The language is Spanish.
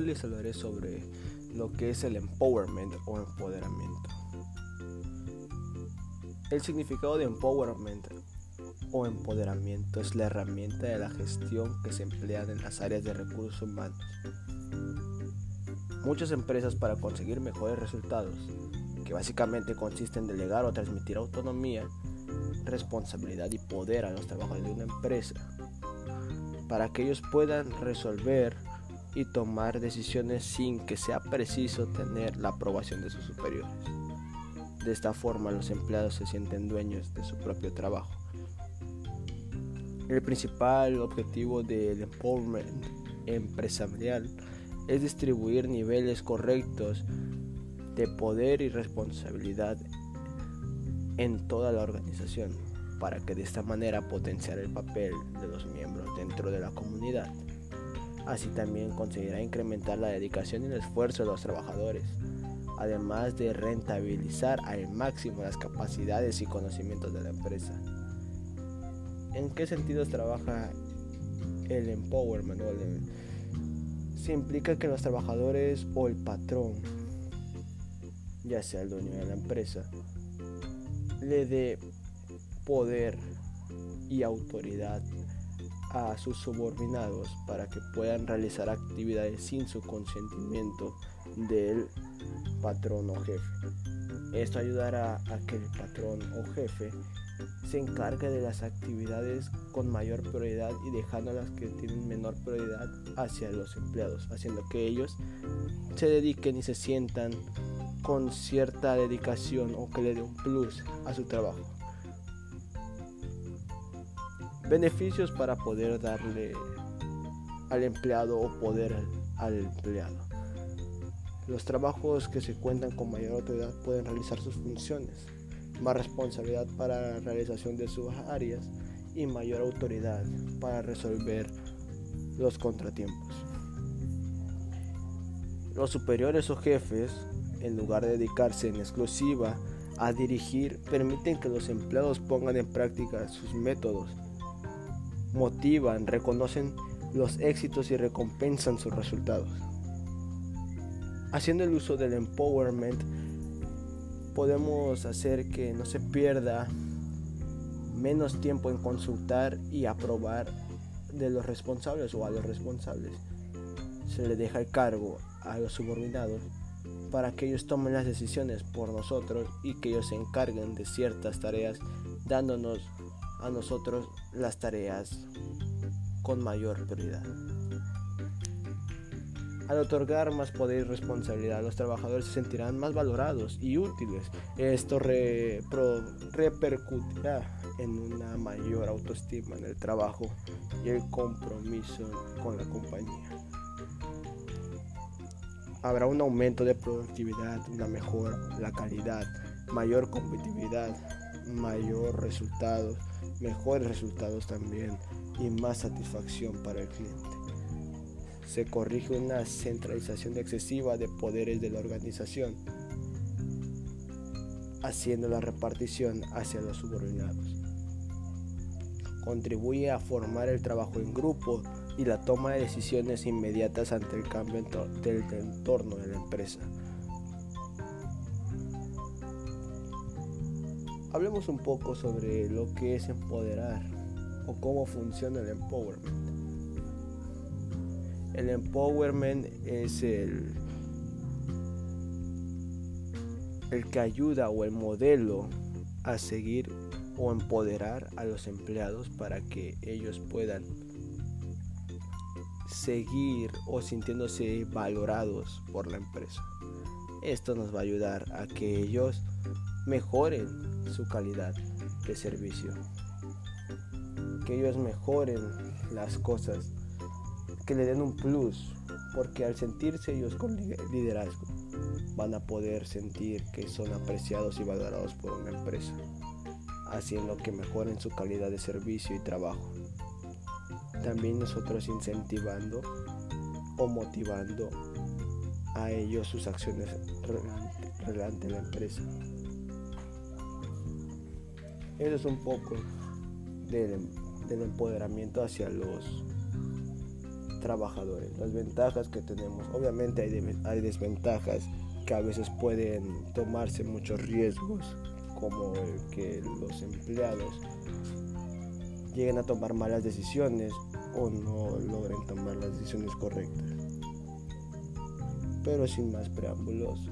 Les hablaré sobre lo que es el empowerment o empoderamiento. El significado de empowerment o empoderamiento es la herramienta de la gestión que se emplea en las áreas de recursos humanos. Muchas empresas para conseguir mejores resultados, que básicamente consiste en delegar o transmitir autonomía, responsabilidad y poder a los trabajadores de una empresa, para que ellos puedan resolver y tomar decisiones sin que sea preciso tener la aprobación de sus superiores. De esta forma los empleados se sienten dueños de su propio trabajo. El principal objetivo del empowerment empresarial es distribuir niveles correctos de poder y responsabilidad en toda la organización para que de esta manera potenciar el papel de los miembros dentro de la comunidad. Así también conseguirá incrementar la dedicación y el esfuerzo de los trabajadores, además de rentabilizar al máximo las capacidades y conocimientos de la empresa. ¿En qué sentidos trabaja el empowerment? Se implica que los trabajadores o el patrón, ya sea el dueño de la empresa, le dé poder y autoridad a sus subordinados para que puedan realizar actividades sin su consentimiento del patrón o jefe. Esto ayudará a que el patrón o jefe se encargue de las actividades con mayor prioridad y dejando las que tienen menor prioridad hacia los empleados, haciendo que ellos se dediquen y se sientan con cierta dedicación o que le dé un plus a su trabajo. Beneficios para poder darle al empleado o poder al empleado. Los trabajos que se cuentan con mayor autoridad pueden realizar sus funciones, más responsabilidad para la realización de sus áreas y mayor autoridad para resolver los contratiempos. Los superiores o jefes, en lugar de dedicarse en exclusiva a dirigir, permiten que los empleados pongan en práctica sus métodos motivan, reconocen los éxitos y recompensan sus resultados. Haciendo el uso del empowerment, podemos hacer que no se pierda menos tiempo en consultar y aprobar de los responsables o a los responsables. Se le deja el cargo a los subordinados para que ellos tomen las decisiones por nosotros y que ellos se encarguen de ciertas tareas dándonos a nosotros las tareas con mayor prioridad. Al otorgar más poder y responsabilidad, los trabajadores se sentirán más valorados y útiles. Esto repercutirá en una mayor autoestima en el trabajo y el compromiso con la compañía. Habrá un aumento de productividad, una mejora la calidad, mayor competitividad, mayor resultados, mejores resultados también y más satisfacción para el cliente. Se corrige una centralización excesiva de poderes de la organización, haciendo la repartición hacia los subordinados. Contribuye a formar el trabajo en grupo y la toma de decisiones inmediatas ante el cambio del entorno de la empresa. Hablemos un poco sobre lo que es empoderar o cómo funciona el empowerment. El empowerment es el, el que ayuda o el modelo a seguir o empoderar a los empleados para que ellos puedan seguir o sintiéndose valorados por la empresa. Esto nos va a ayudar a que ellos mejoren su calidad de servicio. Que ellos mejoren las cosas, que le den un plus, porque al sentirse ellos con liderazgo van a poder sentir que son apreciados y valorados por una empresa, haciendo que mejoren su calidad de servicio y trabajo. También nosotros incentivando o motivando a ellos sus acciones relante la empresa. Eso es un poco del, empoderamiento hacia los trabajadores. Las ventajas que tenemos, obviamente hay, hay desventajas que a veces pueden tomarse muchos riesgos, como que los empleados lleguen a tomar malas decisiones o no logren tomar las decisiones correctas. Pero sin más preámbulos,